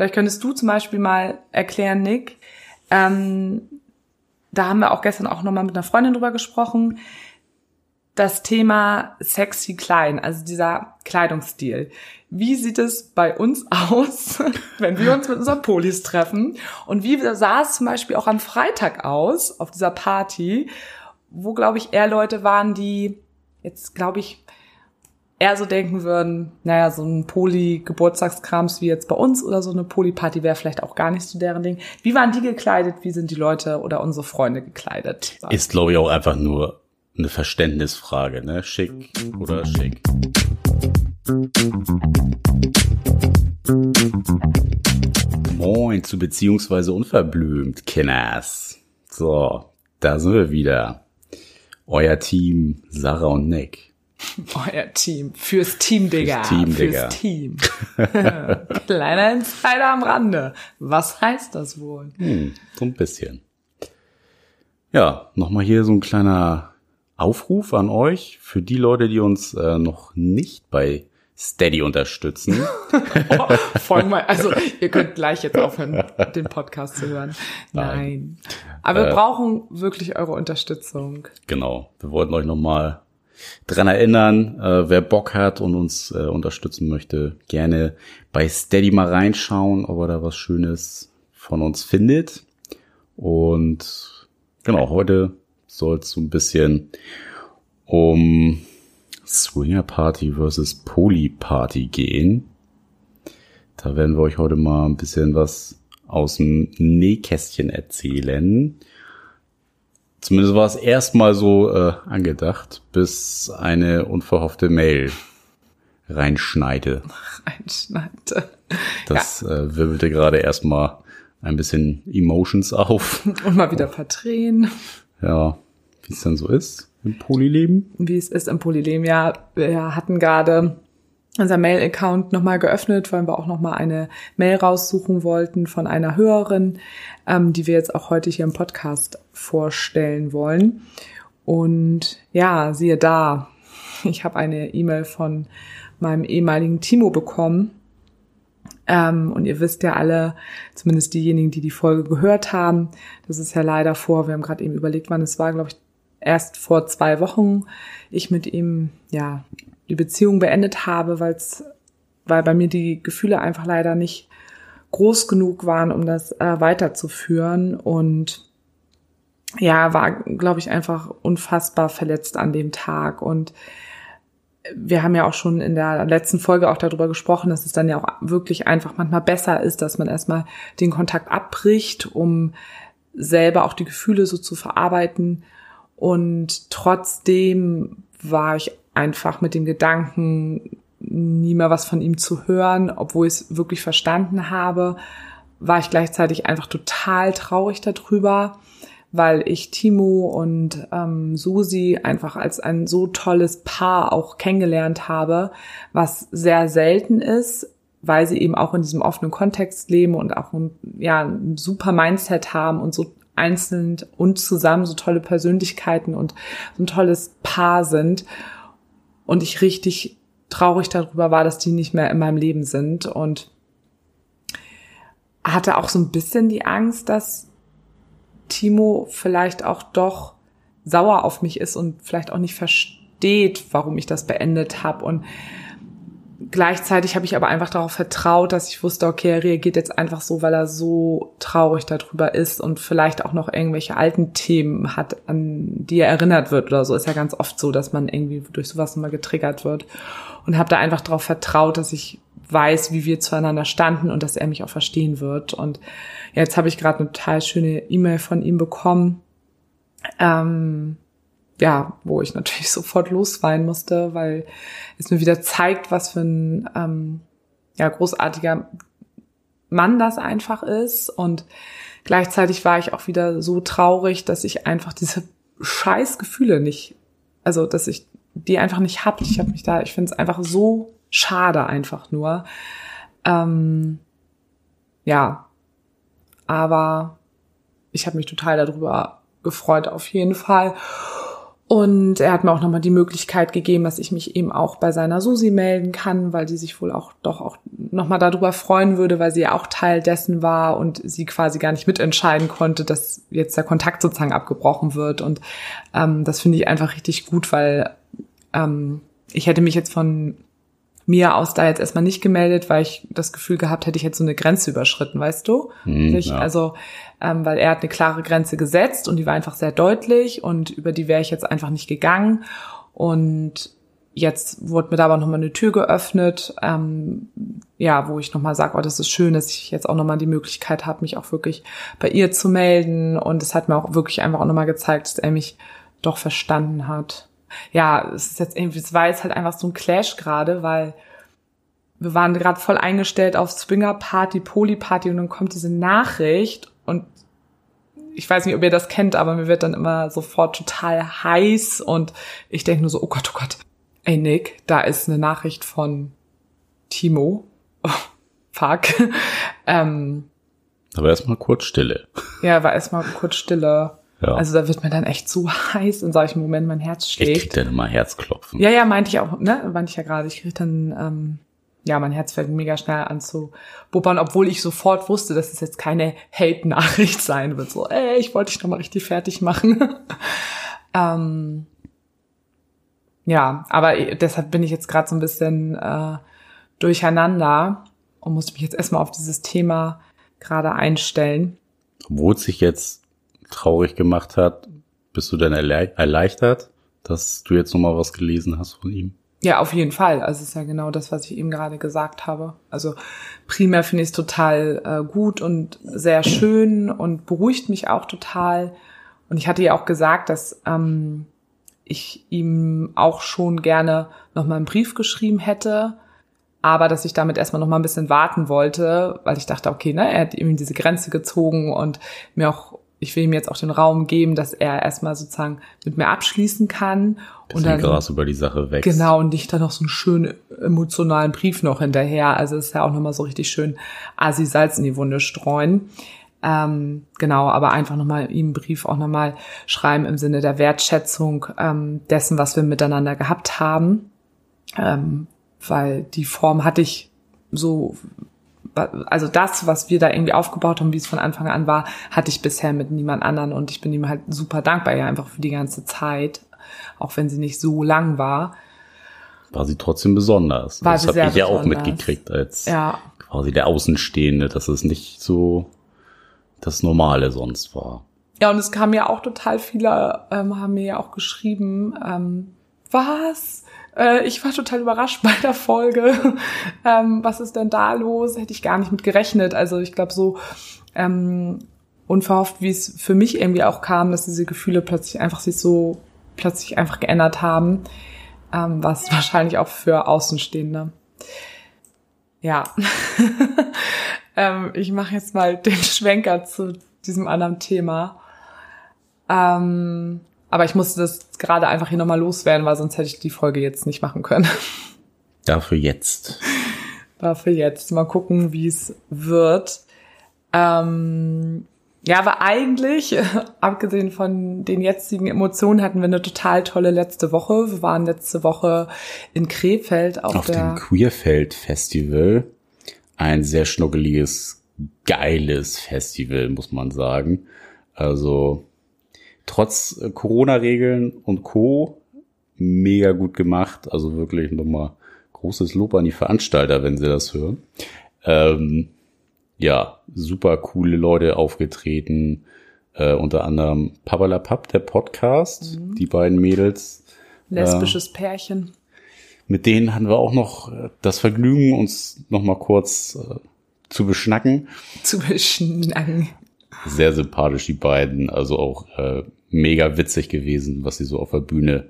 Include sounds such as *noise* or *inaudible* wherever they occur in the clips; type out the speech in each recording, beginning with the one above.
Vielleicht könntest du zum Beispiel mal erklären, Nick. Ähm, da haben wir auch gestern auch nochmal mit einer Freundin drüber gesprochen. Das Thema sexy klein, also dieser Kleidungsstil. Wie sieht es bei uns *laughs* aus, wenn wir uns mit unseren Polis treffen? Und wie sah es zum Beispiel auch am Freitag aus, auf dieser Party, wo, glaube ich, eher Leute waren, die jetzt, glaube ich, eher so denken würden, naja, so ein Poli-Geburtstagskrams wie jetzt bei uns oder so eine Poli-Party wäre vielleicht auch gar nicht so deren Ding. Wie waren die gekleidet? Wie sind die Leute oder unsere Freunde gekleidet? Ist, glaube ich, auch einfach nur eine Verständnisfrage, ne? Schick oder schick. Moin zu beziehungsweise unverblümt, Kenners. So, da sind wir wieder. Euer Team Sarah und Nick. *laughs* Euer Team. Fürs Team, Digga. Fürs Team, Digga. Fürs Team. Kleiner Insider am Rande. Was heißt das wohl? Hm, so ein bisschen. Ja, nochmal hier so ein kleiner Aufruf an euch für die Leute, die uns äh, noch nicht bei Steady unterstützen. *laughs* oh, folgen mal, also ihr *laughs* könnt gleich jetzt aufhören, den Podcast zu hören. Nein. Nein. Aber wir äh, brauchen wirklich eure Unterstützung. Genau. Wir wollten euch nochmal dran erinnern, äh, wer Bock hat und uns äh, unterstützen möchte, gerne bei Steady mal reinschauen, ob er da was Schönes von uns findet. Und genau, heute soll es so ein bisschen um Swinger Party versus Poly Party gehen. Da werden wir euch heute mal ein bisschen was aus dem Nähkästchen erzählen. Zumindest war es erstmal so äh, angedacht, bis eine unverhoffte Mail reinschneite. *laughs* Reinschneite. Das ja. äh, wirbelte gerade erstmal ein bisschen Emotions auf. *laughs* Und mal wieder verdrehen. Ja, wie es dann so ist im Polyleben. Wie es ist im Polyleben, ja. Wir hatten gerade unser Mail-Account nochmal geöffnet, weil wir auch nochmal eine Mail raussuchen wollten von einer Hörerin, ähm, die wir jetzt auch heute hier im Podcast vorstellen wollen. Und ja, siehe da, *laughs* ich habe eine E-Mail von meinem ehemaligen Timo bekommen. Ähm, und ihr wisst ja alle, zumindest diejenigen, die die Folge gehört haben, das ist ja leider vor, wir haben gerade eben überlegt, wann es war, glaube ich, erst vor zwei Wochen ich mit ihm ja die Beziehung beendet habe, weil's, weil bei mir die Gefühle einfach leider nicht groß genug waren, um das äh, weiterzuführen. Und ja, war, glaube ich, einfach unfassbar verletzt an dem Tag. Und wir haben ja auch schon in der letzten Folge auch darüber gesprochen, dass es dann ja auch wirklich einfach manchmal besser ist, dass man erstmal den Kontakt abbricht, um selber auch die Gefühle so zu verarbeiten. Und trotzdem war ich einfach mit dem Gedanken, nie mehr was von ihm zu hören, obwohl ich es wirklich verstanden habe, war ich gleichzeitig einfach total traurig darüber, weil ich Timo und ähm, Susi einfach als ein so tolles Paar auch kennengelernt habe, was sehr selten ist, weil sie eben auch in diesem offenen Kontext leben und auch ein, ja, ein super Mindset haben und so einzeln und zusammen so tolle Persönlichkeiten und so ein tolles Paar sind und ich richtig traurig darüber war, dass die nicht mehr in meinem Leben sind. Und hatte auch so ein bisschen die Angst, dass Timo vielleicht auch doch sauer auf mich ist und vielleicht auch nicht versteht, warum ich das beendet habe und gleichzeitig habe ich aber einfach darauf vertraut, dass ich wusste, okay, er reagiert jetzt einfach so, weil er so traurig darüber ist und vielleicht auch noch irgendwelche alten Themen hat, an die er erinnert wird oder so. Ist ja ganz oft so, dass man irgendwie durch sowas immer getriggert wird. Und habe da einfach darauf vertraut, dass ich weiß, wie wir zueinander standen und dass er mich auch verstehen wird. Und jetzt habe ich gerade eine total schöne E-Mail von ihm bekommen. Ähm, ja, wo ich natürlich *laughs* sofort losweinen musste, weil es mir wieder zeigt, was für ein ähm, ja, großartiger Mann das einfach ist. Und gleichzeitig war ich auch wieder so traurig, dass ich einfach diese scheiß Gefühle nicht, also dass ich die einfach nicht hab. Ich habe mich da, ich finde es einfach so schade einfach nur. Ähm, ja, aber ich habe mich total darüber gefreut auf jeden Fall. Und er hat mir auch nochmal die Möglichkeit gegeben, dass ich mich eben auch bei seiner Susi melden kann, weil die sich wohl auch doch auch nochmal darüber freuen würde, weil sie ja auch Teil dessen war und sie quasi gar nicht mitentscheiden konnte, dass jetzt der Kontakt sozusagen abgebrochen wird. Und ähm, das finde ich einfach richtig gut, weil ähm, ich hätte mich jetzt von mir aus da jetzt erstmal nicht gemeldet, weil ich das Gefühl gehabt hätte, ich hätte so eine Grenze überschritten, weißt du? Hm, ich, ja. Also, ähm, weil er hat eine klare Grenze gesetzt und die war einfach sehr deutlich und über die wäre ich jetzt einfach nicht gegangen. Und jetzt wurde mir da aber nochmal eine Tür geöffnet, ähm, ja, wo ich nochmal sage, oh, das ist schön, dass ich jetzt auch nochmal die Möglichkeit habe, mich auch wirklich bei ihr zu melden. Und es hat mir auch wirklich einfach auch nochmal gezeigt, dass er mich doch verstanden hat ja, es ist jetzt irgendwie, es war jetzt halt einfach so ein Clash gerade, weil wir waren gerade voll eingestellt auf Swinger Party, Poly Party und dann kommt diese Nachricht und ich weiß nicht, ob ihr das kennt, aber mir wird dann immer sofort total heiß und ich denke nur so, oh Gott, oh Gott. Ey Nick, da ist eine Nachricht von Timo. Oh, *laughs* fuck. *laughs* ähm, Aber erstmal kurz Stille. ja, war erstmal kurz Stille. Ja. Also da wird mir dann echt so *laughs* heiß in solchen Momenten, mein Herz ich schlägt. krieg dann immer Herzklopfen. Ja, ja, meinte ich auch, ne? Meinte ich ja gerade. Ich krieg dann, ähm, ja, mein Herz fällt mega schnell an zu bubbern, obwohl ich sofort wusste, dass es jetzt keine Hate-Nachricht sein wird. So, ey, ich wollte dich noch mal richtig fertig machen. *laughs* ähm, ja, aber deshalb bin ich jetzt gerade so ein bisschen äh, durcheinander und musste mich jetzt erstmal auf dieses Thema gerade einstellen. Obwohl es sich jetzt traurig gemacht hat, bist du denn erle erleichtert, dass du jetzt nochmal was gelesen hast von ihm? Ja, auf jeden Fall. Also es ist ja genau das, was ich eben gerade gesagt habe. Also primär finde ich es total äh, gut und sehr schön und beruhigt mich auch total. Und ich hatte ja auch gesagt, dass ähm, ich ihm auch schon gerne nochmal einen Brief geschrieben hätte, aber dass ich damit erstmal nochmal ein bisschen warten wollte, weil ich dachte, okay, ne, er hat eben diese Grenze gezogen und mir auch ich will ihm jetzt auch den Raum geben, dass er erstmal sozusagen mit mir abschließen kann. Bis und dann, Gras über die Sache wächst. Genau, und nicht dann noch so einen schönen emotionalen Brief noch hinterher. Also ist ja auch nochmal so richtig schön Asi Salz in die Wunde streuen. Ähm, genau, aber einfach nochmal ihm einen Brief auch nochmal schreiben im Sinne der Wertschätzung ähm, dessen, was wir miteinander gehabt haben. Ähm, weil die Form hatte ich so also das, was wir da irgendwie aufgebaut haben, wie es von Anfang an war, hatte ich bisher mit niemand anderen und ich bin ihm halt super dankbar, ja, einfach für die ganze Zeit, auch wenn sie nicht so lang war. War sie trotzdem besonders. War das habe ich ja auch mitgekriegt als Ja, quasi der Außenstehende, dass es nicht so das Normale sonst war. ja, und es kam ja auch total viele, ähm, haben mir ja auch geschrieben, ähm, was? Äh, ich war total überrascht *laughs* bei der Folge. ähm, was ist denn da los? Hätte ich gar nicht mit gerechnet. Also ich glaube so ähm, unverhofft, wie es für mich irgendwie auch kam, dass diese Gefühle plötzlich einfach sich so plötzlich einfach geändert haben, ähm, was *laughs* wahrscheinlich auch für Außenstehende. Ja, *laughs* ähm, ich mache jetzt mal den Schwenker zu diesem anderen Thema. Ähm, aber ich musste das gerade einfach hier nochmal loswerden, weil sonst hätte ich die Folge jetzt nicht machen können. Dafür jetzt. Dafür jetzt. Mal gucken, wie es wird. Ähm, ja, aber eigentlich, *laughs* abgesehen von den jetzigen Emotionen, hatten wir eine total tolle letzte Woche. Wir waren letzte Woche in Krefeld auf, Auf dem Queerfeld Festival. Ein sehr schnuckeliges, geiles Festival, muss man sagen. Also trotz äh, Corona-Regeln und Co. mega gut gemacht. Also wirklich nochmal großes Lob an die Veranstalter, wenn sie das hören. Ähm, ja, super coole Leute aufgetreten. Äh, unter anderem Pappalapap, der Podcast, die beiden Mädels. lesbisches Pärchen. Mit denen hatten wir auch noch äh, das Vergnügen, uns noch mal kurz äh, zu beschnacken. zu beschnacken. Sehr sympathisch, die beiden. Also auch äh, mega witzig gewesen, was sie so auf der Bühne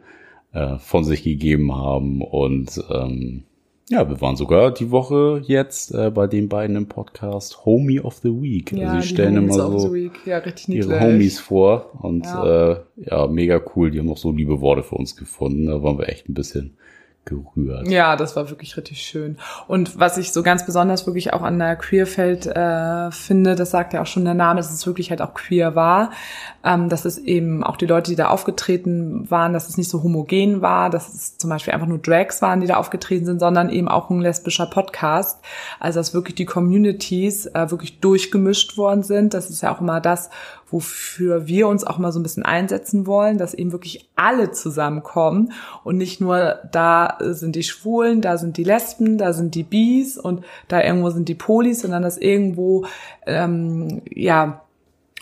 äh, von sich gegeben haben. Und ähm, ja, wir waren sogar die Woche jetzt äh, bei den beiden im Podcast Homie of the Week. Ja, also die stellen Homies immer so. Ja, ihre Homies vor und Ja. äh, ja, mega cool. Die haben auch so liebe Worte für uns gefunden. Da waren wir echt ein bisschen gerührt. Ja, das war wirklich richtig schön. Und was ich so ganz besonders wirklich auch an der Queerfeld äh, finde, das sagt ja auch schon der Name, dass es wirklich halt auch queer war, ähm, dass es eben auch die Leute, die da aufgetreten waren, dass es nicht so homogen war, dass es zum Beispiel einfach nur Drags waren, die da aufgetreten sind, sondern eben auch ein lesbischer Podcast. Also dass wirklich die Communities äh, wirklich durchgemischt worden sind. Das ist ja auch immer das, wofür wir uns auch mal so ein bisschen einsetzen wollen, dass eben wirklich alle zusammenkommen und nicht nur da sind die Schwulen, da sind die Lesben, da sind die Bis und da irgendwo sind die Polis, sondern dass irgendwo ähm, ja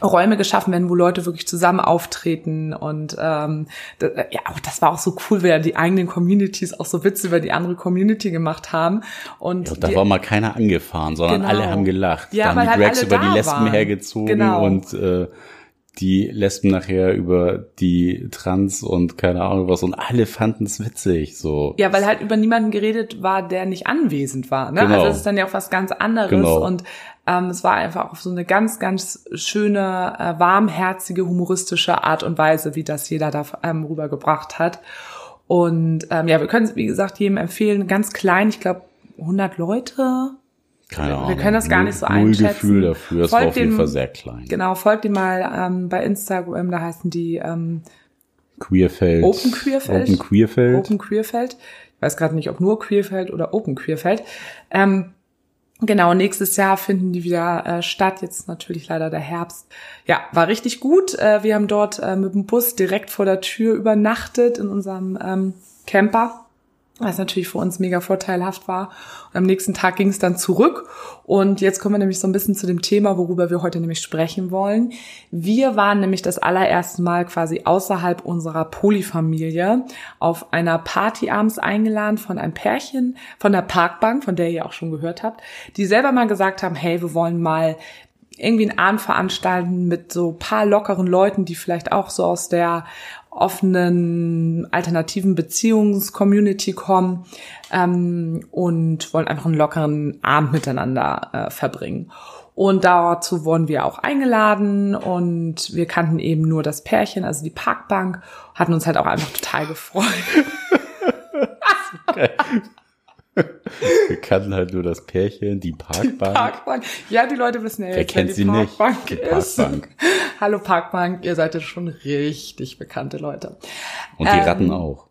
Räume geschaffen werden, wo Leute wirklich zusammen auftreten und ähm, das, ja, auch das war auch so cool, weil die eigenen Communities auch so Witze über die andere Community gemacht haben und Ja, da die, war mal keiner angefahren, sondern Genau. alle haben gelacht. Ja, da haben die halt Drags alle über die Lesben waren. hergezogen Genau. und äh, die Lesben nachher über die Trans und keine Ahnung was und alle fanden es witzig. So. Ja, weil halt über niemanden geredet war, der nicht anwesend war. Ne? Genau. Also das ist dann ja auch was ganz anderes. Genau. Und ähm, es war einfach auf so eine ganz, ganz schöne, äh, warmherzige, humoristische Art und Weise, wie das jeder da ähm, rübergebracht hat. Und ähm, ja, wir können es, wie gesagt, jedem empfehlen, ganz klein, ich glaube 100 Leute. Keine wir Ahnung. können das gar Null- nicht so Null einschätzen. Gefühl dafür. Es war auf jeden dem- Fall sehr klein. Genau, folgt ihm mal ähm, bei Instagram, da heißen die ähm, Queerfeld. Open Queerfeld. Open Queerfeld. Open Queerfeld. Ich weiß gerade nicht, ob nur Queerfeld oder Open Queerfeld. Ähm, genau, nächstes Jahr finden die wieder äh, statt. Jetzt natürlich leider der Herbst. Ja, war richtig gut. Äh, wir haben dort äh, mit dem Bus direkt vor der Tür übernachtet in unserem ähm, Camper. Was natürlich für uns mega vorteilhaft war. Und am nächsten Tag ging es dann zurück. Und jetzt kommen wir nämlich so ein bisschen zu dem Thema, worüber wir heute nämlich sprechen wollen. Wir waren nämlich das allererste Mal quasi außerhalb unserer Polyfamilie auf einer Party abends eingeladen von einem Pärchen von der Parkbank, von der ihr auch schon gehört habt, die selber mal gesagt haben, hey, wir wollen mal irgendwie einen Abend veranstalten mit so paar lockeren Leuten, die vielleicht auch so aus der offenen alternativen Beziehungscommunity kommen ähm, und wollen einfach einen lockeren Abend miteinander äh, verbringen. Und dazu wurden wir auch eingeladen und wir kannten eben nur das Pärchen, also die Parkbank, hatten uns halt auch einfach total gefreut. *laughs* Wir kannten halt nur das Pärchen, die Parkbank. Parkbank. Ja, die Leute wissen ja Wer jetzt, wer die sie nicht? Parkbank Die ist. Parkbank. Hallo Parkbank, ihr seid ja schon richtig bekannte Leute. Und die Ähm, Ratten auch.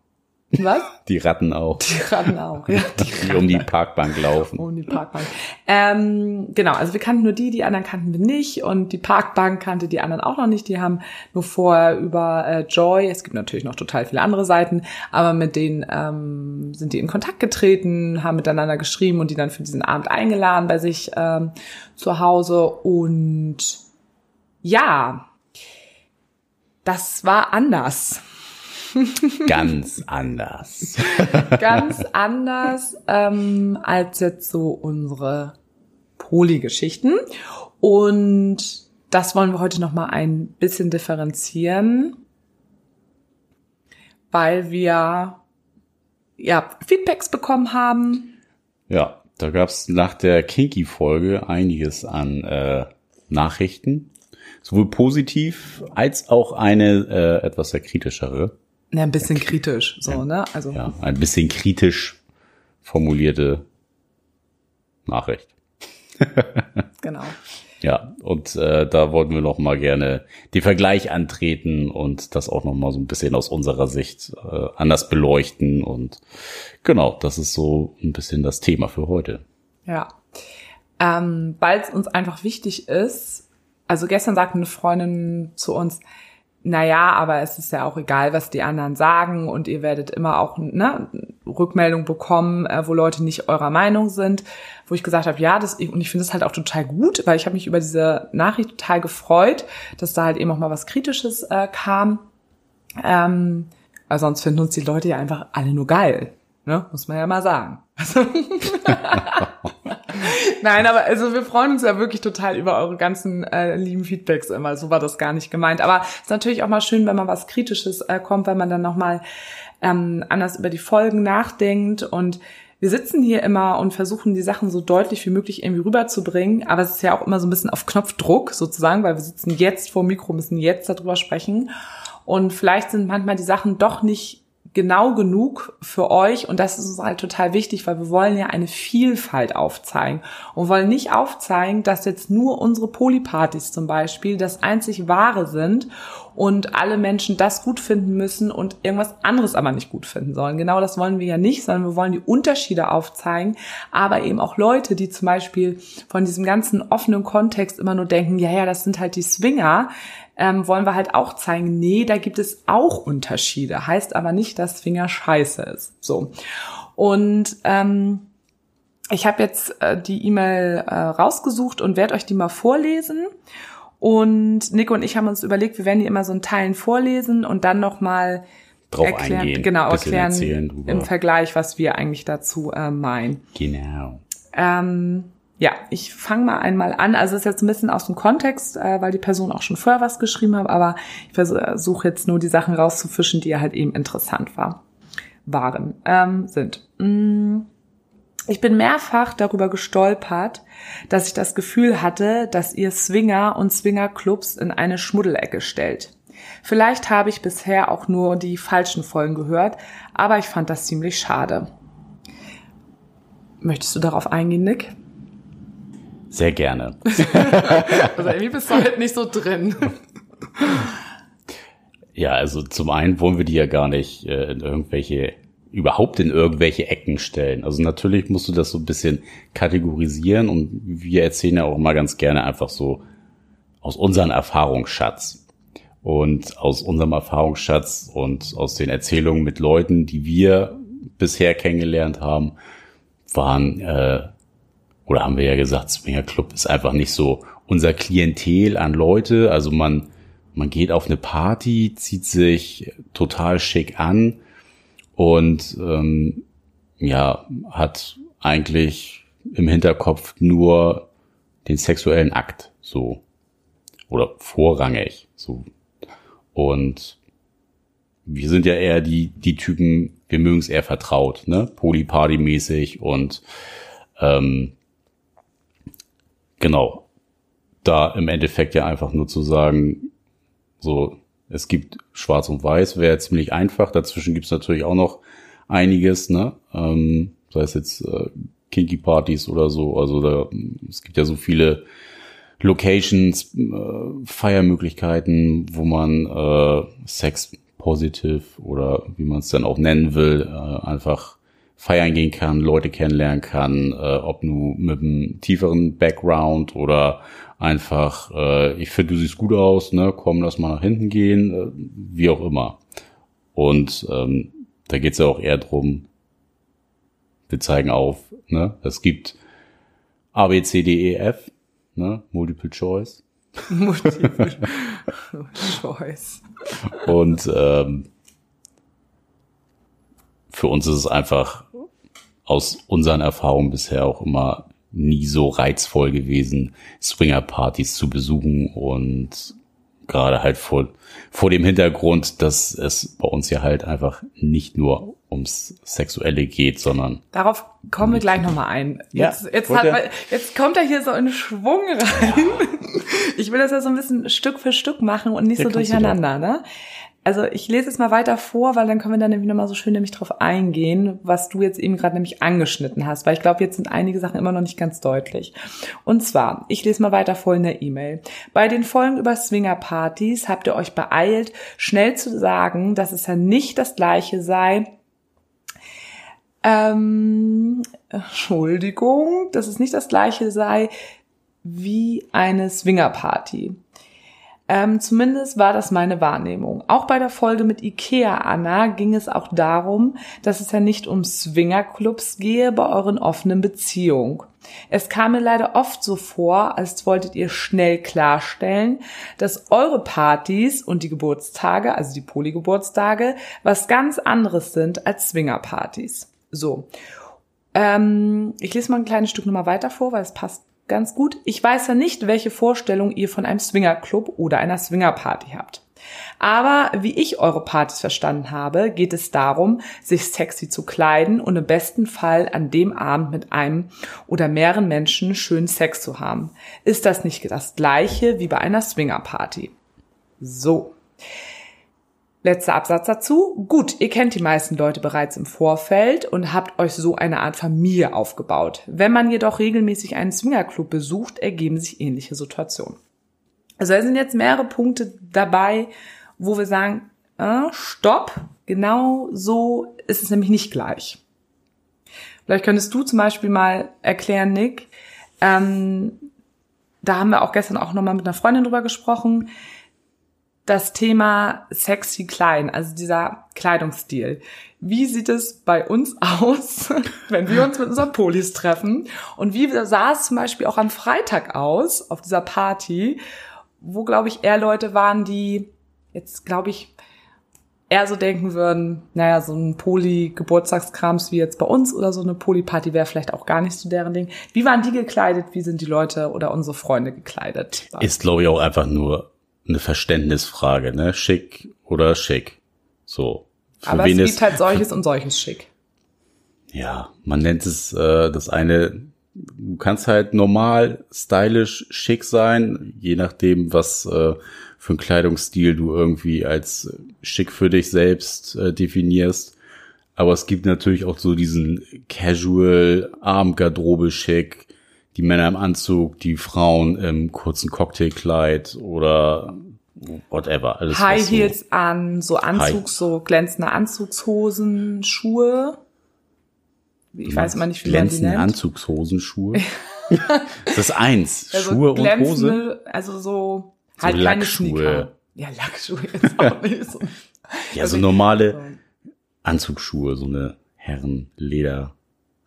Was? Die Ratten auch. Die Ratten auch, ja. Die um die Parkbank laufen. Um die Parkbank. Ähm, genau, also wir kannten nur die, die anderen kannten wir nicht und die Parkbank kannte die anderen auch noch nicht. Die haben nur vorher über äh, Joy, es gibt natürlich noch total viele andere Seiten, aber mit denen ähm, sind die in Kontakt getreten, haben miteinander geschrieben und die dann für diesen Abend eingeladen bei sich ähm, zu Hause und ja, das war anders. *laughs* Ganz anders. ganz anders ähm, als jetzt so unsere Poly-Geschichten. Und das wollen wir heute noch mal ein bisschen differenzieren, weil wir ja Feedbacks bekommen haben. Ja, da gab's nach der Kinky-Folge einiges an äh, Nachrichten. Sowohl positiv als auch eine äh, etwas sehr kritischere. Ja, ein bisschen kritisch, so, ne? Also, Ja, ein bisschen kritisch formulierte Nachricht. *laughs* genau. Ja, und äh, da wollten wir noch mal gerne den Vergleich antreten und das auch noch mal so ein bisschen aus unserer Sicht äh, anders beleuchten. Und genau, das ist so ein bisschen das Thema für heute. Ja. Ähm, Weil es uns einfach wichtig ist, also gestern sagte eine Freundin zu uns, na ja, aber es ist ja auch egal, was die anderen sagen und ihr werdet immer auch ne, Rückmeldung bekommen, äh, wo Leute nicht eurer Meinung sind, wo ich gesagt habe, ja, das und ich finde es halt auch total gut, weil ich habe mich über diese Nachricht total gefreut, dass da halt eben auch mal was Kritisches äh, kam. Ähm, weil sonst finden uns die Leute ja einfach alle nur geil, ne, muss man ja mal sagen. Also *laughs* Nein, aber also wir freuen uns ja wirklich total über eure ganzen äh, lieben Feedbacks immer. So war das gar nicht gemeint. Aber es ist natürlich auch mal schön, wenn mal was Kritisches äh, kommt, wenn man dann nochmal ähm, anders über die Folgen nachdenkt. Und wir sitzen hier immer und versuchen die Sachen so deutlich wie möglich irgendwie rüberzubringen. Aber es ist ja auch immer so ein bisschen auf Knopfdruck sozusagen, weil wir sitzen jetzt vor dem Mikro, müssen jetzt darüber sprechen. Und vielleicht sind manchmal die Sachen doch nicht genau genug für euch und das ist uns halt total wichtig, weil wir wollen ja eine Vielfalt aufzeigen und wollen nicht aufzeigen, dass jetzt nur unsere Polypartys zum Beispiel das einzig wahre sind und alle Menschen das gut finden müssen und irgendwas anderes aber nicht gut finden sollen. Genau das wollen wir ja nicht, sondern wir wollen die Unterschiede aufzeigen, aber eben auch Leute, die zum Beispiel von diesem ganzen offenen Kontext immer nur denken, ja, ja, das sind halt die Swinger, ähm, wollen wir halt auch zeigen, nee, da gibt es auch Unterschiede. Heißt aber nicht, dass Finger scheiße ist. So. Und ähm, ich habe jetzt äh, die E-Mail äh, rausgesucht und werde euch die mal vorlesen. Und Nico und ich haben uns überlegt, wir werden die immer so in Teilen vorlesen und dann nochmal Drauf erklären, eingehen, genau, erklären erzählen im Vergleich, was wir eigentlich dazu äh, meinen. Genau. Ähm, ja, ich fange mal einmal an. Also es ist jetzt ein bisschen aus dem Kontext, äh, weil die Person auch schon vorher was geschrieben hat, aber ich versuche jetzt nur die Sachen rauszufischen, die halt eben interessant war, waren, ähm, sind. Mm, ich bin mehrfach darüber gestolpert, dass ich das Gefühl hatte, dass ihr Swinger und Swingerclubs in eine Schmuddelecke stellt. Vielleicht habe ich bisher auch nur die falschen Folgen gehört, aber ich fand das ziemlich schade. Möchtest du darauf eingehen, Nick? Sehr gerne. *laughs* Also irgendwie bist du halt nicht so drin. Ja, also zum einen wollen wir die ja gar nicht äh, in irgendwelche, überhaupt in irgendwelche Ecken stellen. Also natürlich musst du das so ein bisschen kategorisieren und wir erzählen ja auch immer ganz gerne einfach so aus unserem Erfahrungsschatz. Und aus unserem Erfahrungsschatz und aus den Erzählungen mit Leuten, die wir bisher kennengelernt haben, waren, äh, oder haben wir ja gesagt, Swinger Club ist einfach nicht so unser Klientel an Leute. Also man, man geht auf eine Party, zieht sich total schick an und ähm, ja, hat eigentlich im Hinterkopf nur den sexuellen Akt so. Oder vorrangig so. Und wir sind ja eher die die Typen, wir mögen es eher vertraut, ne, Polyparty-mäßig und ähm, genau da im Endeffekt ja einfach nur zu sagen, so, es gibt Schwarz und Weiß, wäre ziemlich einfach. Dazwischen gibt's natürlich auch noch einiges, ne? Ähm, sei es jetzt äh, Kinky Partys oder so. Also da, es gibt ja so viele Locations, äh, Feiermöglichkeiten, wo man äh, Sex positive oder wie man es dann auch nennen will, äh, einfach feiern gehen kann, Leute kennenlernen kann, äh, ob nur mit einem tieferen Background oder einfach, äh, ich finde, du siehst gut aus, ne, komm, lass mal nach hinten gehen, äh, wie auch immer. Und ähm, da geht's ja auch eher drum, wir zeigen auf, ne, es gibt A, B, C, D, E, F, ne, Multiple Choice. *laughs* Multiple Choice. Und ähm, für uns ist es einfach aus unseren Erfahrungen bisher auch immer nie so reizvoll gewesen, Swinger-Partys zu besuchen und gerade halt vor, vor dem Hintergrund, dass es bei uns ja halt einfach nicht nur ums Sexuelle geht, sondern Darauf kommen wir gleich nochmal ein. Ja, Jetzt, jetzt, wollt hat, jetzt kommt er hier so in Schwung rein. *laughs* Ich will das ja so ein bisschen Stück für Stück machen und nicht Ja, so durcheinander, ne? Also ich lese jetzt mal weiter vor, weil dann können wir dann nämlich nochmal so schön nämlich drauf eingehen, was du jetzt eben gerade nämlich angeschnitten hast, weil ich glaube, jetzt sind einige Sachen immer noch nicht ganz deutlich. Und zwar, ich lese mal weiter vor in der E-Mail. Bei den Folgen über Swingerpartys habt ihr euch beeilt, schnell zu sagen, dass es ja nicht das gleiche sei, ähm, Entschuldigung, dass es nicht das gleiche sei wie eine Swingerparty. Ähm, zumindest war das meine Wahrnehmung. Auch bei der Folge mit Ikea Anna ging es auch darum, dass es ja nicht um Swingerclubs gehe bei euren offenen Beziehungen. Es kam mir leider oft so vor, als wolltet ihr schnell klarstellen, dass eure Partys und die Geburtstage, also die Polygeburtstage, was ganz anderes sind als Swingerpartys. So. Ähm, ich lese mal ein kleines Stück nochmal weiter vor, weil es passt ganz gut. Ich weiß ja nicht, welche Vorstellung ihr von einem Swingerclub oder einer Swingerparty habt. Aber wie ich eure Partys verstanden habe, geht es darum, sich sexy zu kleiden und im besten Fall an dem Abend mit einem oder mehreren Menschen schönen Sex zu haben. Ist das nicht das gleiche wie bei einer Swingerparty? So. Letzter Absatz dazu. Gut, ihr kennt die meisten Leute bereits im Vorfeld und habt euch so eine Art Familie aufgebaut. Wenn man jedoch regelmäßig einen Swingerclub besucht, ergeben sich ähnliche Situationen. Also da sind jetzt mehrere Punkte dabei, wo wir sagen, äh, stopp, genau so ist es nämlich nicht gleich. Vielleicht könntest du zum Beispiel mal erklären, Nick, ähm, da haben wir auch gestern auch nochmal mit einer Freundin drüber gesprochen, das Thema sexy klein, also dieser Kleidungsstil. Wie sieht es bei uns *laughs* aus, wenn wir uns mit unseren Polis treffen? Und wie sah es zum Beispiel auch am Freitag aus, auf dieser Party, wo, glaube ich, eher Leute waren, die jetzt, glaube ich, eher so denken würden, naja, so ein Poli-Geburtstagskrams wie jetzt bei uns oder so eine Poli-Party wäre vielleicht auch gar nicht so deren Ding. Wie waren die gekleidet? Wie sind die Leute oder unsere Freunde gekleidet? Ist, glaube ich, auch einfach nur eine Verständnisfrage, ne? Schick oder schick. So. Für Aber es gibt halt *laughs* solches und solches schick. Ja, man nennt es äh, das eine, du kannst halt normal, stylisch, schick sein, je nachdem, was äh, für einen Kleidungsstil du irgendwie als schick für dich selbst äh, definierst. Aber es gibt natürlich auch so diesen Casual, Abendgarderobe-Schick, die Männer im Anzug, die Frauen im kurzen Cocktailkleid oder whatever. Alles, High Heels so an, so Anzugs, so glänzende Anzugshosen, Schuhe. Ich weiß immer nicht, wie man die nennt. Anzugshosen, Schuhe. *laughs* das ist eins. *laughs* Also Schuhe und Hose. Also so, so halt keine Sneaker. Ja, Lackschuhe ist auch *laughs* nicht so. ja, also so normale Anzugsschuhe, so eine Herrenleder.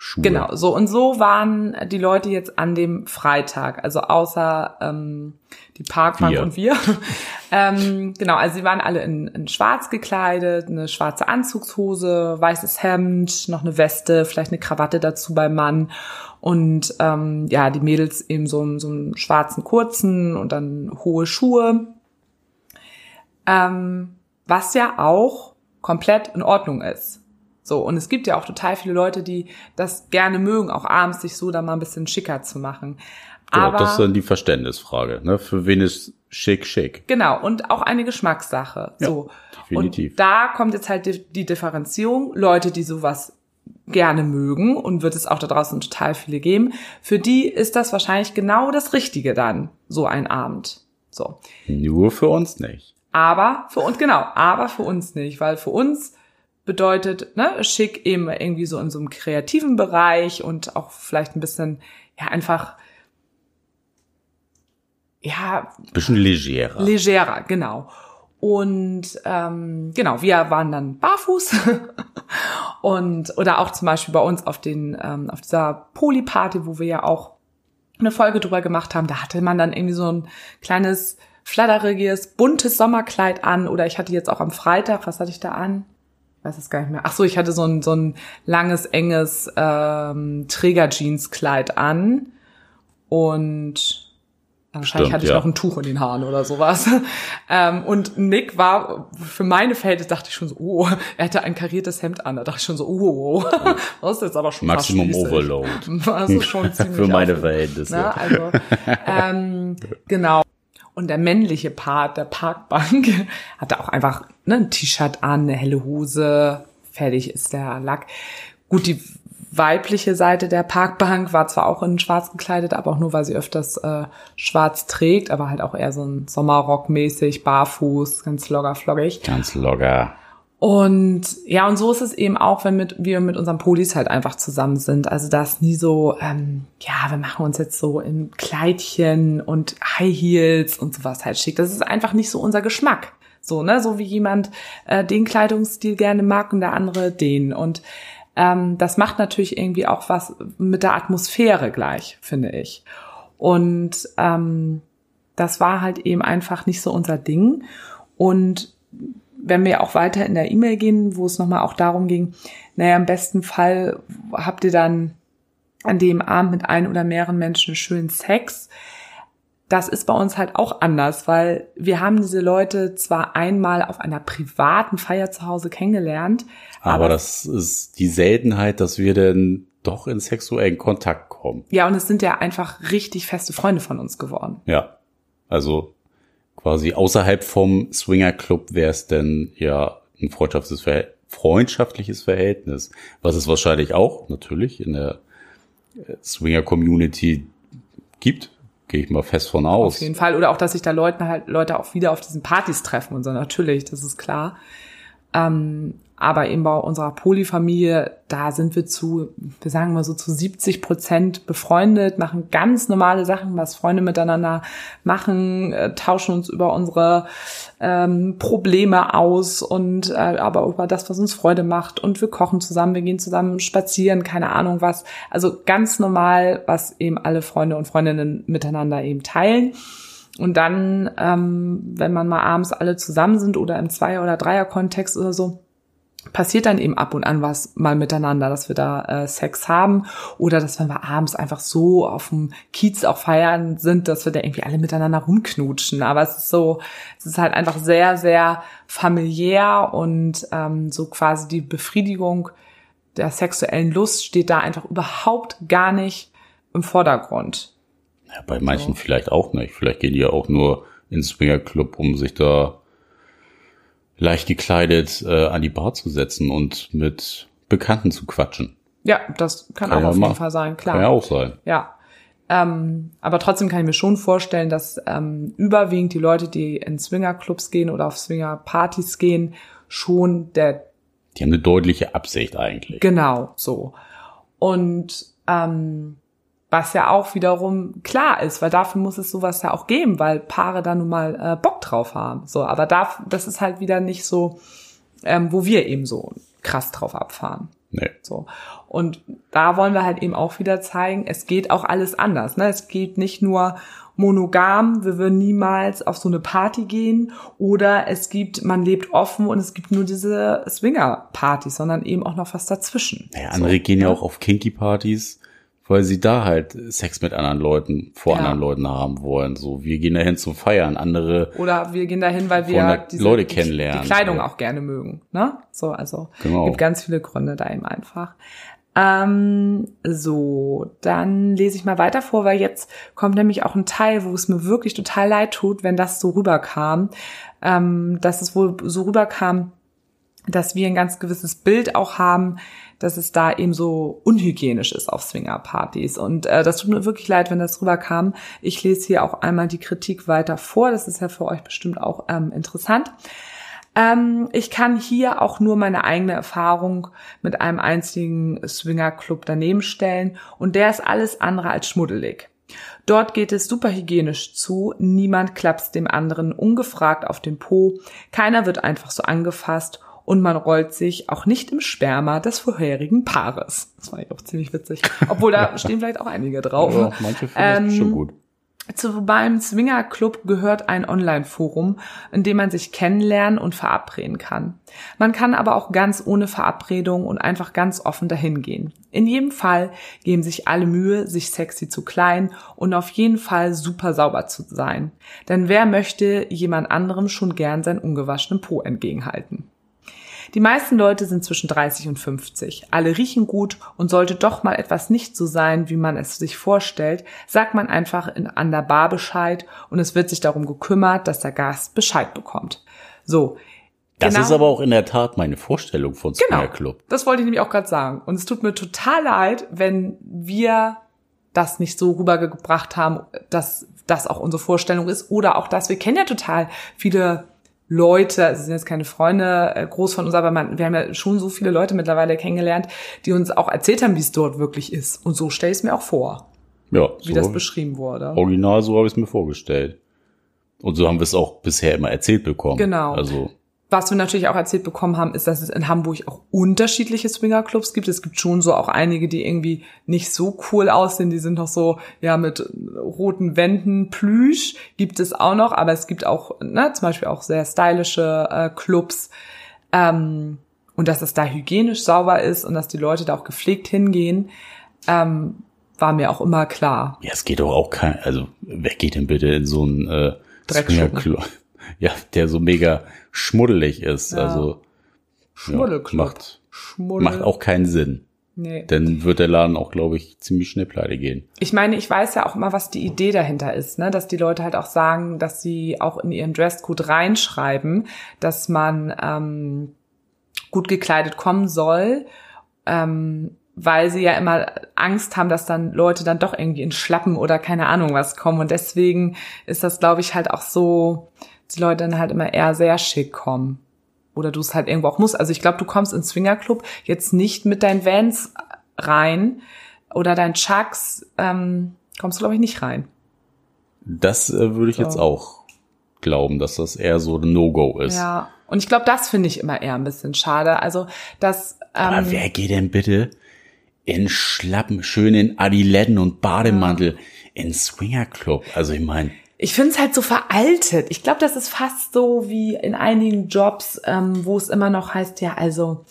Schuhe. Genau, so und so waren die Leute jetzt an dem Freitag, also außer ähm, die Parkbank wir. und wir. *laughs* ähm, genau, also sie waren alle in, in schwarz gekleidet, eine schwarze Anzugshose, weißes Hemd, noch eine Weste, vielleicht eine Krawatte dazu beim Mann und ähm, ja, die Mädels eben so, so einen schwarzen kurzen und dann hohe Schuhe. Ähm, was ja auch komplett in Ordnung ist. So, und es gibt ja auch total viele Leute, die das gerne mögen, auch abends sich so da mal ein bisschen schicker zu machen. Genau, Aber, das ist dann die Verständnisfrage, ne? Für wen ist schick, schick? Genau, und auch eine Geschmackssache. Ja, so. Definitiv. Und da kommt jetzt halt die, die Differenzierung. Leute, die sowas gerne mögen und wird es auch da draußen total viele geben. Für die ist das wahrscheinlich genau das Richtige dann, so ein Abend. So. Nur für uns nicht. Aber für uns, genau, aber für uns nicht, weil für uns bedeutet, ne, schick eben irgendwie so in so einem kreativen Bereich und auch vielleicht ein bisschen, ja, einfach, ja. Bisschen legerer. Legerer, genau. Und ähm, genau, wir waren dann barfuß *laughs* und oder auch zum Beispiel bei uns auf den ähm, auf dieser Polyparty, wo wir ja auch eine Folge drüber gemacht haben, da hatte man dann irgendwie so ein kleines fladderiges buntes Sommerkleid an oder ich hatte jetzt auch am Freitag, was hatte ich da an? Weiß es gar nicht mehr. Ach so, ich hatte so ein, so ein langes, enges ähm, Träger-Jeans-Kleid an und wahrscheinlich Stimmt, hatte ich ja. noch ein Tuch in den Haaren oder sowas. *laughs* ähm, und Nick war, für meine Verhältnisse dachte ich schon so, oh, er hatte ein kariertes Hemd an. Da dachte ich schon so, oh, oh. *laughs* das ist jetzt aber schon Maximum Overload. *laughs* Also schon ziemlich für meine Verhältnisse. Na, ne, also, ähm, genau. Und der männliche Part der Parkbank *laughs* hatte auch einfach ne, ein T-Shirt an, eine helle Hose, fertig ist der Lack. Gut, die weibliche Seite der Parkbank war zwar auch in schwarz gekleidet, aber auch nur, weil sie öfters äh, schwarz trägt, aber halt auch eher so ein Sommerrock-mäßig, barfuß, ganz locker floggig. Ganz locker. Und ja, und so ist es eben auch, wenn mit, wir mit unseren Polis halt einfach zusammen sind. Also da ist nie so, ähm, ja, wir machen uns jetzt so in Kleidchen und High Heels und sowas halt schick. Das ist einfach nicht so unser Geschmack. So, ne, so wie jemand äh, den Kleidungsstil gerne mag und der andere den. Und ähm, das macht natürlich irgendwie auch was mit der Atmosphäre gleich, finde ich. Und ähm, das war halt eben einfach nicht so unser Ding. Und wenn wir auch weiter in der E-Mail gehen, wo es nochmal auch darum ging, naja, im besten Fall habt ihr dann an dem Abend mit ein oder mehreren Menschen schönen Sex. Das ist bei uns halt auch anders, weil wir haben diese Leute zwar einmal auf einer privaten Feier zu Hause kennengelernt. Aber, aber das ist die Seltenheit, dass wir denn doch in sexuellen Kontakt kommen. Ja, und es sind ja einfach richtig feste Freunde von uns geworden. Ja. Also quasi außerhalb vom Swinger Club wäre es denn ja ein freundschaftliches, Verhält freundschaftliches Verhältnis, was es wahrscheinlich auch natürlich in der äh, Swinger Community gibt. Gehe ich mal fest von aus. Auf jeden Fall. Oder auch, dass sich da Leute halt Leute auch wieder auf diesen Partys treffen und so. Natürlich, das ist klar. Ähm, aber eben bei unserer Polyfamilie, da sind wir zu, wir sagen mal so zu 70 Prozent befreundet, machen ganz normale Sachen, was Freunde miteinander machen, äh, tauschen uns über unsere ähm, Probleme aus und äh, aber über das, was uns Freude macht. Und wir kochen zusammen, wir gehen zusammen spazieren, keine Ahnung was. Also ganz normal, was eben alle Freunde und Freundinnen miteinander eben teilen. Und dann, ähm, wenn man mal abends alle zusammen sind oder im Zweier- oder Dreier-Kontext oder so, passiert dann eben ab und an was mal miteinander, dass wir da äh, Sex haben oder dass wenn wir abends einfach so auf dem Kiez auch feiern sind, dass wir da irgendwie alle miteinander rumknutschen. Aber es ist so, es ist halt einfach sehr, sehr familiär und ähm, so quasi die Befriedigung der sexuellen Lust steht da einfach überhaupt gar nicht im Vordergrund. Ja, bei manchen so. vielleicht auch nicht. Vielleicht gehen die ja auch nur ins Swingerclub, um sich da leicht gekleidet äh, an die Bar zu setzen und mit Bekannten zu quatschen. Ja, das kann, kann auch ja auf jeden Fall sein, klar. Kann ja auch sein. Ja. Ähm, aber trotzdem kann ich mir schon vorstellen, dass ähm, überwiegend die Leute, die in Swingerclubs gehen oder auf Swingerpartys gehen, schon der die haben eine deutliche Absicht eigentlich. Genau, so. Und ähm, was ja auch wiederum klar ist, weil dafür muss es sowas ja auch geben, weil Paare da nun mal äh, Bock drauf haben. So, aber da, das ist halt wieder nicht so, ähm, wo wir eben so krass drauf abfahren. Nee. So. Und da wollen wir halt eben auch wieder zeigen, es geht auch alles anders. Ne? Es geht nicht nur monogam, wir würden niemals auf so eine Party gehen oder es gibt, man lebt offen und es gibt nur diese Swinger-Partys, sondern eben auch noch was dazwischen. Naja, andere so, gehen ja auch auf Kinky-Partys weil sie da halt Sex mit anderen Leuten, vor ja. anderen Leuten haben wollen. So, wir gehen dahin zum Feiern, andere. Oder wir gehen dahin, weil wir diese, Leute kennenlernen. Die, die Kleidung auch gerne mögen, ne? So, also genau. gibt ganz viele Gründe da eben einfach. Ähm, so, dann lese ich mal weiter vor, weil jetzt kommt nämlich auch ein Teil, wo es mir wirklich total leid tut, wenn das so rüberkam, ähm, dass es wohl so rüberkam, dass wir ein ganz gewisses Bild auch haben, dass es da eben so unhygienisch ist auf Swingerpartys. Und äh, das tut mir wirklich leid, wenn das rüberkam. Ich lese hier auch einmal die Kritik weiter vor. Das ist ja für euch bestimmt auch ähm, interessant. Ähm, ich kann hier auch nur meine eigene Erfahrung mit einem einzigen Swingerclub daneben stellen und der ist alles andere als schmuddelig. Dort geht es super hygienisch zu, niemand klappt dem anderen ungefragt auf den Po, keiner wird einfach so angefasst und man rollt sich auch nicht im Sperma des vorherigen Paares. Das war ja auch ziemlich witzig. Obwohl da *laughs* stehen vielleicht auch einige drauf. Ja, manche finden ähm, schon gut. Zu beim Swinger Club gehört ein Online-Forum, in dem man sich kennenlernen und verabreden kann. Man kann aber auch ganz ohne Verabredung und einfach ganz offen dahin gehen. In jedem Fall geben sich alle Mühe, sich sexy zu klein und auf jeden Fall super sauber zu sein. Denn wer möchte jemand anderem schon gern seinen ungewaschenen Po entgegenhalten? Die meisten Leute sind zwischen 30 und 50. Alle riechen gut und sollte doch mal etwas nicht so sein, wie man es sich vorstellt, sagt man einfach in, an der Bar Bescheid und es wird sich darum gekümmert, dass der Gast Bescheid bekommt. So. Das genau. ist aber auch in der Tat meine Vorstellung von Square genau, Club. Das wollte ich nämlich auch gerade sagen. Und es tut mir total leid, wenn wir das nicht so rübergebracht haben, dass das auch unsere Vorstellung ist oder auch das. Wir kennen ja total viele Leute, also sind jetzt keine Freunde äh, groß von uns, aber man, wir haben ja schon so viele Leute mittlerweile kennengelernt, die uns auch erzählt haben, wie es dort wirklich ist. Und so stelle ich es mir auch vor. Ja. Wie so das beschrieben wurde. Original, so habe ich es mir vorgestellt. Und so haben wir es auch bisher immer erzählt bekommen. Genau. Also was wir natürlich auch erzählt bekommen haben, ist, dass es in Hamburg auch unterschiedliche Swingerclubs gibt. Es gibt schon so auch einige, die irgendwie nicht so cool aussehen. Die sind noch so, ja, mit roten Wänden, Plüsch gibt es auch noch. Aber es gibt auch, ne, zum Beispiel auch sehr stylische äh, Clubs. Ähm, und dass es da hygienisch sauber ist und dass die Leute da auch gepflegt hingehen, ähm, war mir auch immer klar. Ja, es geht doch auch kein, also wer geht denn bitte in so ein äh, Swingerclub? *laughs* Ja, der so mega schmuddelig ist. Ja. Also Schmuddelclub. Ja, macht, Schmuddel. macht auch keinen Sinn. Nee. Dann wird der Laden auch, glaube ich, ziemlich schnell pleite gehen. Ich meine, ich weiß ja auch immer, was die Idee dahinter ist, ne? dass die Leute halt auch sagen, dass sie auch in ihren Dresscode reinschreiben, dass man ähm, gut gekleidet kommen soll, ähm, weil sie ja immer Angst haben, dass dann Leute dann doch irgendwie in Schlappen oder keine Ahnung was kommen. Und deswegen ist das, glaube ich, halt auch so, die Leute dann halt immer eher sehr schick kommen. Oder du es halt irgendwo auch musst. Also ich glaube, du kommst ins Swingerclub jetzt nicht mit deinen Vans rein oder deinen Chucks, ähm, kommst du, glaube ich, nicht rein. Das äh, würde ich So. jetzt auch glauben, dass das eher so ein No-Go ist. Ja. Und ich glaube, das finde ich immer eher ein bisschen schade. Also, dass ähm, Aber wer geht denn bitte in Schlappen, schön in Adiletten und Bademantel in Swingerclub? Also ich meine, Ich finde es halt so veraltet. Ich glaube, das ist fast so wie in einigen Jobs, ähm, wo es immer noch heißt, ja, also,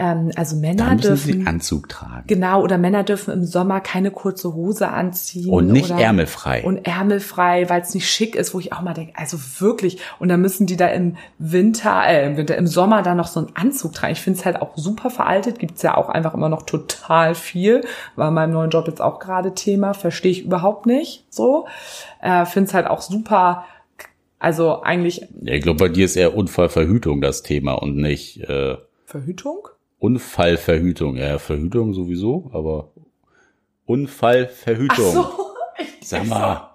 ähm, also da Männer müssen sie dürfen Anzug tragen. genau oder Männer dürfen im Sommer keine kurze Hose anziehen Und nicht ärmelfrei. und ärmelfrei, weil es nicht schick ist, wo ich auch mal denke, also wirklich. Und dann müssen die da im Winter, äh, im Winter, im Sommer dann noch so einen Anzug tragen. Ich finde es halt auch super veraltet. Gibt's ja auch einfach immer noch total viel. War in meinem neuen Job jetzt auch gerade Thema. Verstehe ich überhaupt nicht so. Äh, finde es halt auch super. Also eigentlich Ja, ich glaube, bei dir ist eher Unfallverhütung das Thema und nicht äh, Verhütung. Unfallverhütung. Ja, Verhütung sowieso, aber Unfallverhütung. So. *laughs* Sag mal,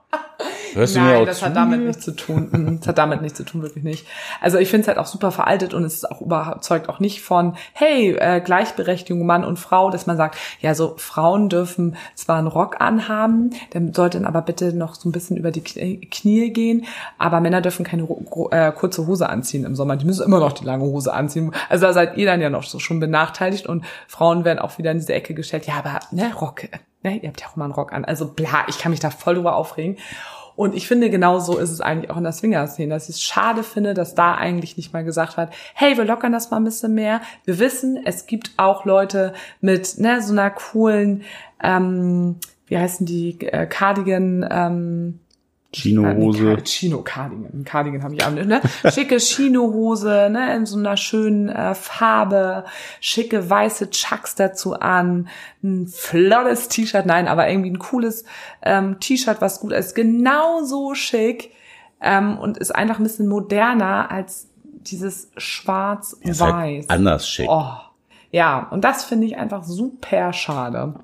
hörst Nein, das zu? hat damit nichts zu tun. Mhm, Das hat damit nichts zu tun, wirklich nicht. Also ich finde es halt auch super veraltet und es ist auch überzeugt auch nicht von, hey, äh, Gleichberechtigung Mann und Frau, dass man sagt, ja, so Frauen dürfen zwar einen Rock anhaben, der sollte dann aber bitte noch so ein bisschen über die Knie gehen, aber Männer dürfen keine äh, kurze Hose anziehen im Sommer. Die müssen immer noch die lange Hose anziehen. Also da seid ihr dann ja noch so schon benachteiligt und Frauen werden auch wieder in diese Ecke gestellt. Ja, aber ne, Rock, ne, ihr habt ja auch immer einen Rock an. Also bla, ich kann mich da voll drüber aufregen. Und ich finde, genau so ist es eigentlich auch in der Swinger-Szene, dass ich es schade finde, dass da eigentlich nicht mal gesagt wird, hey, wir lockern das mal ein bisschen mehr. Wir wissen, es gibt auch Leute mit ne, so einer coolen, ähm, wie heißen die, äh, Cardigan, ähm, Chino-Hose. Chino Cardigan. Cardigan habe ich auch nicht, ne? Schicke Chino-Hose, ne? In so einer schönen äh, Farbe, schicke weiße Chucks dazu an, ein flottes T-Shirt, nein, aber irgendwie ein cooles ähm, T-Shirt, was gut ist, genauso schick ähm, und ist einfach ein bisschen moderner als dieses Schwarz-Weiß. halt anders schick. Oh, ja, und das finde ich einfach super schade.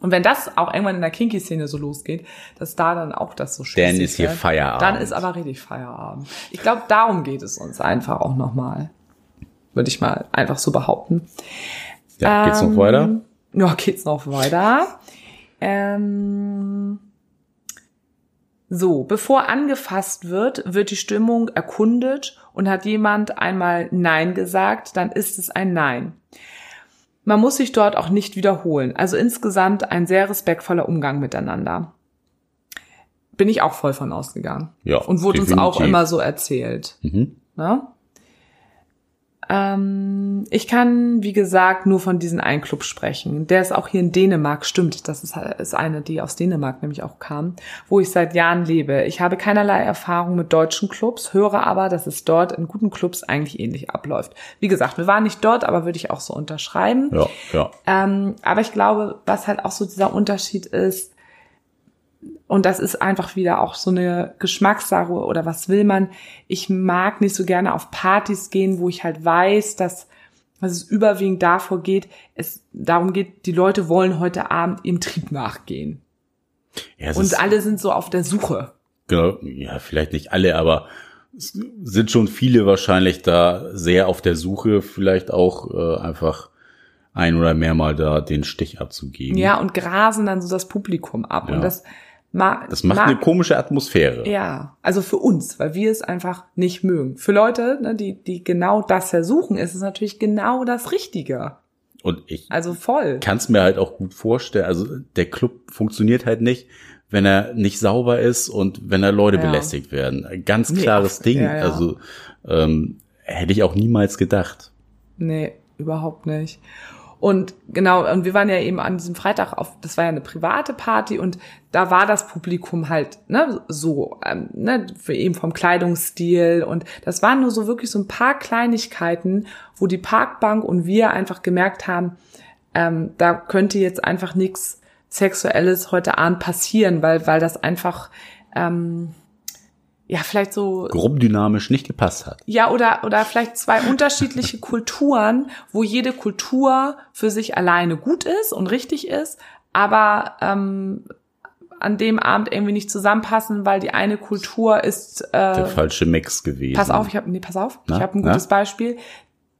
Und wenn das auch irgendwann in der Kinky-Szene so losgeht, dass da dann auch das so schön Dann ist hier Feierabend. Dann ist aber richtig Feierabend. Ich glaube, darum geht es uns einfach auch nochmal. Würde ich mal einfach so behaupten. Ja, geht's noch Ähm, weiter? Ja, geht's noch weiter. Ähm, so, bevor angefasst wird, wird die Stimmung erkundet und hat jemand einmal Nein gesagt, dann ist es ein Nein. Man muss sich dort auch nicht wiederholen. Also insgesamt ein sehr respektvoller Umgang miteinander. Bin ich auch voll von ausgegangen. Ja, Und wurde uns auch definitiv. immer so erzählt. Mhm. Ne? Ähm, ich kann, wie gesagt, nur von diesem einen Club sprechen. Der ist auch hier in Dänemark, stimmt. Das ist, ist eine, die aus Dänemark nämlich auch kam, wo ich seit Jahren lebe. Ich habe keinerlei Erfahrung mit deutschen Clubs, höre aber, dass es dort in guten Clubs eigentlich ähnlich abläuft. Wie gesagt, wir waren nicht dort, aber würde ich auch so unterschreiben. Ja, ja. Ähm, aber ich glaube, was halt auch so dieser Unterschied ist, und das ist einfach wieder auch so eine Geschmackssache oder was will man. Ich mag nicht so gerne auf Partys gehen, wo ich halt weiß, dass, dass es überwiegend davor geht, es darum geht, die Leute wollen heute Abend ihrem Trieb nachgehen. ja Und alle sind so auf der Suche. genau, ja, vielleicht nicht alle, aber es sind schon viele wahrscheinlich da sehr auf der Suche, vielleicht auch äh, einfach ein oder mehrmal da den Stich abzugeben. Ja, und grasen dann so das Publikum ab. Ja. Und das mag, Das macht eine komische Atmosphäre. Ja, also für uns, weil wir es einfach nicht mögen. Für Leute, ne, die, die genau das versuchen, ist es natürlich genau das Richtige. Und ich Also voll. kann es mir halt auch gut vorstellen. Also der Club funktioniert halt nicht, wenn er nicht sauber ist und wenn da Leute Ja. belästigt werden. Ganz Nee, klares auf- Ding. ja, ja. Also ähm, hätte ich auch niemals gedacht. Nee, überhaupt nicht. Und genau, und wir waren ja eben an diesem Freitag auf, das war ja eine private Party und da war das Publikum halt ne, so, ähm, ne, für eben vom Kleidungsstil und das waren nur so wirklich so ein paar Kleinigkeiten, wo die Parkbank und wir einfach gemerkt haben, ähm, da könnte jetzt einfach nichts Sexuelles heute Abend passieren, weil, weil das einfach, ähm, ja, vielleicht so. Gruppendynamisch nicht gepasst hat. Ja, oder, oder vielleicht zwei unterschiedliche *laughs* Kulturen, wo jede Kultur für sich alleine gut ist und richtig ist, aber ähm, an dem Abend irgendwie nicht zusammenpassen, weil die eine Kultur ist äh, der falsche Mix gewesen. Pass auf, ich habe nee, pass auf, Na? ich habe ein gutes Na? Beispiel.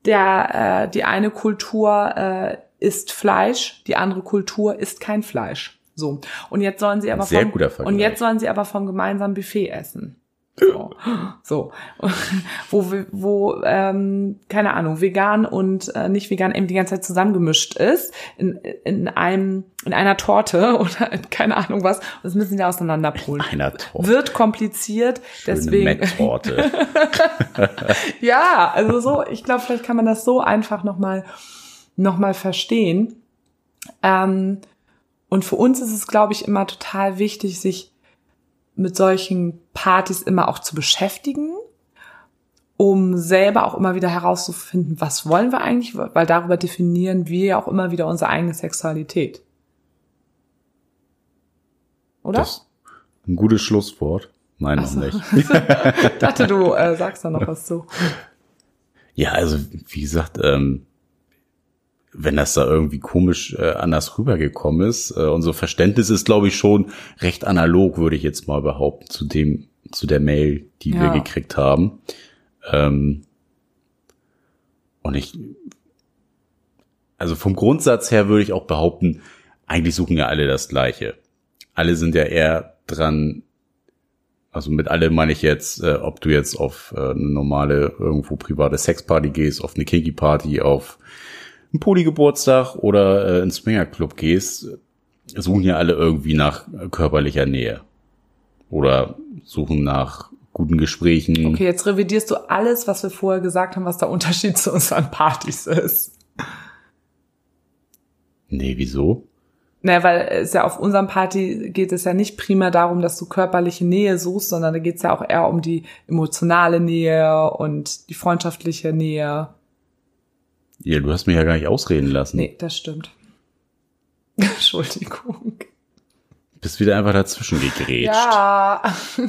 Der äh, die eine Kultur äh, isst Fleisch, die andere Kultur isst kein Fleisch. So. Und jetzt sollen sie aber Sehr vom, guter Vergleich. und jetzt sollen sie aber vom gemeinsamen Buffet essen. So, *gasps* so. *laughs* wo, wo ähm, keine Ahnung, vegan und äh, nicht vegan eben die ganze Zeit zusammengemischt ist in, in einem in einer Torte *laughs* oder in keine Ahnung was. Und das müssen sie auseinanderpolen. Einer Torte. Wird kompliziert, Schöne deswegen Met-Torte. *laughs* ja, also so, ich glaube, vielleicht kann man das so einfach nochmal noch mal verstehen. Ähm, und für uns ist es, glaube ich, immer total wichtig, sich mit solchen Partys immer auch zu beschäftigen, um selber auch immer wieder herauszufinden, was wollen wir eigentlich, weil darüber definieren wir ja auch immer wieder unsere eigene Sexualität. Oder? Das ein gutes Schlusswort. Nein, noch so. nicht. *laughs* Ich dachte, du äh, sagst da noch was zu. Ja, also wie gesagt, ähm, wenn das da irgendwie komisch äh, anders rübergekommen ist, äh, unser Verständnis ist, glaube ich, schon recht analog, würde ich jetzt mal behaupten, zu dem, zu der Mail, die Ja. wir gekriegt haben. Ähm, und ich, also vom Grundsatz her würde ich auch behaupten, eigentlich suchen ja alle das Gleiche. Alle sind ja eher dran, also mit alle meine ich jetzt, äh, ob du jetzt auf äh, eine normale irgendwo private Sexparty gehst, auf eine Kinky Party, auf einen Polygeburtstag oder äh, einen Swingerclub gehst, suchen ja alle irgendwie nach körperlicher Nähe oder suchen nach guten Gesprächen. Okay, jetzt revidierst du alles, was wir vorher gesagt haben, was der Unterschied zu unseren Partys ist. Nee, wieso? Naja, weil es ja auf unserem Party geht es ja nicht primär darum, dass du körperliche Nähe suchst, sondern da geht es ja auch eher um die emotionale Nähe und die freundschaftliche Nähe. Ja, du hast mich ja gar nicht ausreden lassen. Nee, das stimmt. *laughs* Entschuldigung. Bist wieder einfach dazwischen gegrätscht. Ja. *laughs*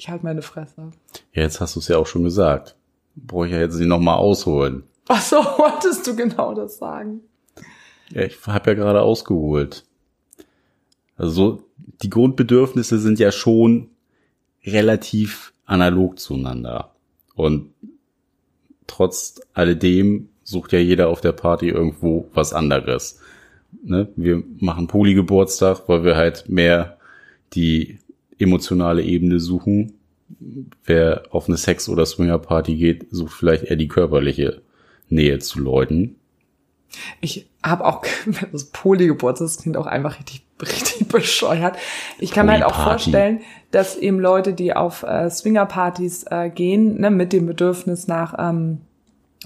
Ich halte meine Fresse. Ja, jetzt hast du es ja auch schon gesagt. Brauche ich ja jetzt nicht nochmal ausholen. Ach so, *laughs* wolltest du genau das sagen? Ja, ich habe ja gerade ausgeholt. Also so, die Grundbedürfnisse sind ja schon relativ analog zueinander. Und trotz alledem sucht ja jeder auf der Party irgendwo was anderes. Ne? Wir machen Polygeburtstag, weil wir halt mehr die emotionale Ebene suchen. Wer auf eine Sex- oder Swingerparty geht, sucht vielleicht eher die körperliche Nähe zu Leuten. Ich habe auch *laughs* das Polygeburtstag, das klingt auch einfach richtig, richtig bescheuert. Ich kann mir halt auch vorstellen, dass eben Leute, die auf äh, Swingerpartys äh, gehen, ne, mit dem Bedürfnis nach, ähm,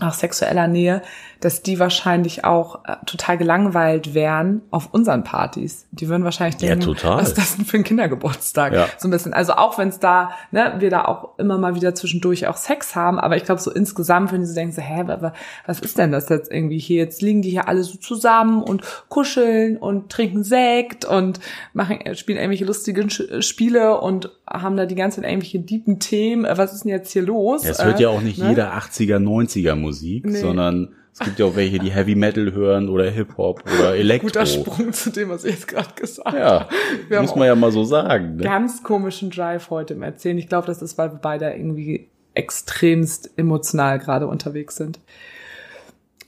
nach sexueller Nähe, dass die wahrscheinlich auch äh, total gelangweilt wären auf unseren Partys. Die würden wahrscheinlich Ja, denken, total. was ist das denn für ein Kindergeburtstag? Ja. So ein bisschen. Also auch wenn es da, ne, wir da auch immer mal wieder zwischendurch auch Sex haben, aber ich glaube so insgesamt, wenn die so denken, so, hä, wa- wa- was ist denn das jetzt irgendwie hier? Jetzt liegen die hier alle so zusammen und kuscheln und trinken Sekt und machen, äh, spielen irgendwelche lustigen Sch- Spiele und haben da die ganze Zeit irgendwelche deepen Themen. Äh, Was ist denn jetzt hier los? Ja, es hört ja Äh, auch nicht ne? jeder 80er, 90er Musik, Nee. sondern es gibt ja auch welche, die Heavy Metal hören oder Hip-Hop oder *laughs* Elektro. Guter Sprung zu dem, was ich jetzt gerade gesagt Ja, habe. Wir muss man ja mal so sagen. Ne? ganz komischen Drive heute im Erzählen. Ich glaube, das ist, weil wir beide irgendwie extremst emotional gerade unterwegs sind.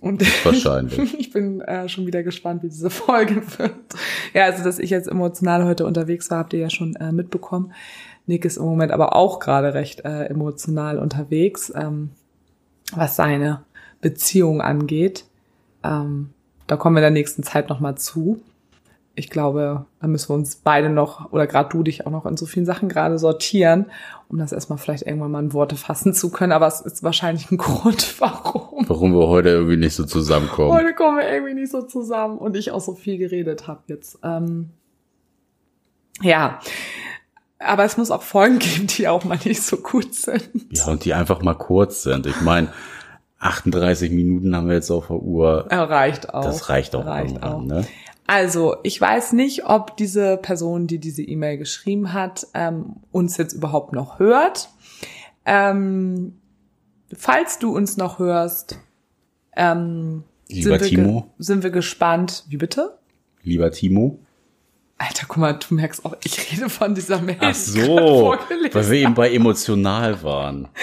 Und *laughs* Wahrscheinlich. ich bin äh, schon wieder gespannt, wie diese Folge *laughs* wird. Ja, also, dass ich jetzt emotional heute unterwegs war, habt ihr ja schon äh, mitbekommen. Nick ist im Moment aber auch gerade recht äh, emotional unterwegs, ähm, was seine Beziehung angeht. Ähm, da kommen wir in der nächsten Zeit nochmal zu. Ich glaube, da müssen wir uns beide noch, oder gerade du dich auch noch in so vielen Sachen gerade sortieren, um das erstmal vielleicht irgendwann mal in Worte fassen zu können. Aber es ist wahrscheinlich ein *laughs* Grund, warum. Warum wir heute irgendwie nicht so zusammenkommen. Heute kommen wir irgendwie nicht so zusammen und ich auch so viel geredet habe jetzt. Ähm, ja, aber es muss auch Folgen geben, die auch mal nicht so gut sind. Ja, und die einfach mal kurz sind. Ich meine, 38 Minuten haben wir jetzt auf der Uhr. Reicht auch. Das reicht auch Reicht irgendwann, auch. ne? Also, ich weiß nicht, ob diese Person, die diese E-Mail geschrieben hat, ähm, uns jetzt überhaupt noch hört. Ähm, falls du uns noch hörst, ähm, Lieber sind, wir Timo. sind wir gespannt. Wie bitte? Lieber Timo. Alter, guck mal, du merkst auch, ich rede von dieser Mail. Ach so, weil wir eben bei emotional waren. *laughs*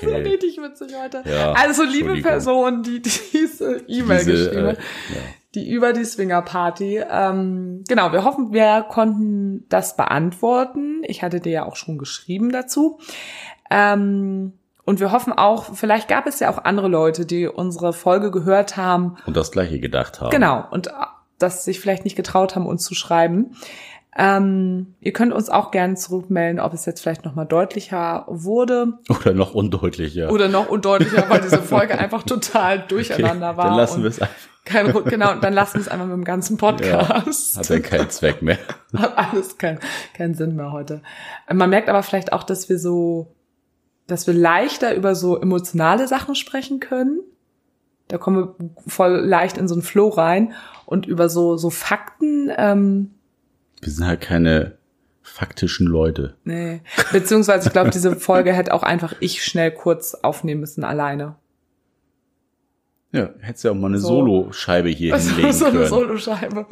Das ist Okay. richtig witzig heute. Ja, also, liebe. Person, die *laughs* diese E-Mail Diese, geschrieben äh, hat, ja. die über die Swinger-Party. Ähm, genau, wir hoffen, wir konnten das beantworten. Ich hatte dir ja auch schon geschrieben dazu. Ähm, und wir hoffen auch, vielleicht gab es ja auch andere Leute, die unsere Folge gehört haben Und das gleiche gedacht haben. Genau, und dass sich vielleicht nicht getraut haben, uns zu schreiben. Ähm, ihr könnt uns auch gerne zurückmelden, ob es jetzt vielleicht nochmal deutlicher wurde Oder noch undeutlicher. oder noch undeutlicher, weil diese Folge *laughs* einfach total durcheinander war. Dann lassen wir es einfach. kein, genau, dann lassen wir es einfach mit dem ganzen Podcast. Hat dann keinen Zweck mehr. *laughs* Hat alles keinen keinen Sinn mehr heute. Man merkt aber vielleicht auch, dass wir so, dass wir leichter über so emotionale Sachen sprechen können. Da kommen wir voll leicht in so einen Flow rein und über so, so Fakten, ähm, Wir sind halt keine faktischen Leute. nee. Beziehungsweise ich glaube, diese Folge hätte auch einfach ich schnell kurz aufnehmen müssen alleine. Ja, hättest ja auch mal eine So. Solo-Scheibe hier *laughs* Also, hinlegen so eine können. Soloscheibe.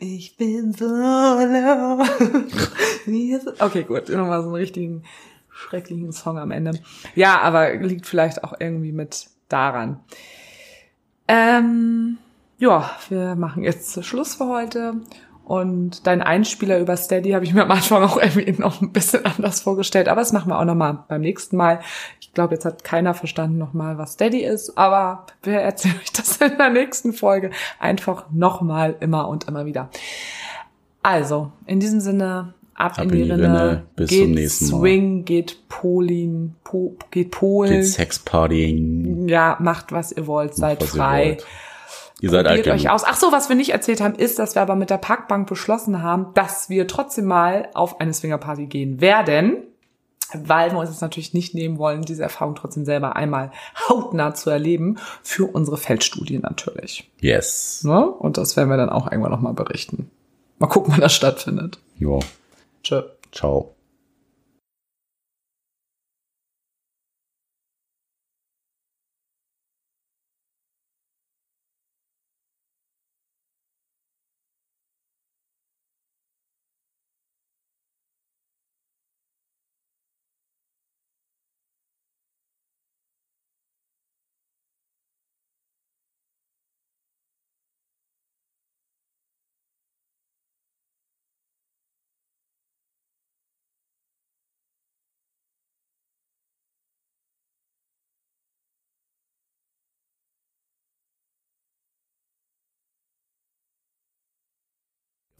Ich bin solo. Okay, gut. Nochmal so einen richtigen, schrecklichen Song am Ende. Ja, aber liegt vielleicht auch irgendwie mit daran. Ähm, ja, wir machen jetzt Schluss für heute. Und dein Einspieler über Steady habe ich mir am Anfang auch irgendwie noch ein bisschen anders vorgestellt. Aber das machen wir auch nochmal beim nächsten Mal. Ich glaube, jetzt hat keiner verstanden nochmal, was Steady ist. Aber wir erzählen euch das in der nächsten Folge einfach nochmal, immer und immer wieder. Also, in diesem Sinne, ab, in die, Rinne. Bis geht zum nächsten Mal. Swing, geht Polin, po, geht Polen. Geht Sexpartying. Ja, macht was ihr wollt, seid was ihr frei. wollt. Ihr seid alt euch aus. Ach so, was wir nicht erzählt haben, ist, dass wir aber mit der Parkbank beschlossen haben, dass wir trotzdem mal auf eine Swingerparty gehen werden, weil wir uns das natürlich nicht nehmen wollen, diese Erfahrung trotzdem selber einmal hautnah zu erleben, für unsere Feldstudie natürlich. Yes. Ne? Und das werden wir dann auch irgendwann nochmal berichten. Mal gucken, wann das stattfindet. Ja. Tschö. Ciao.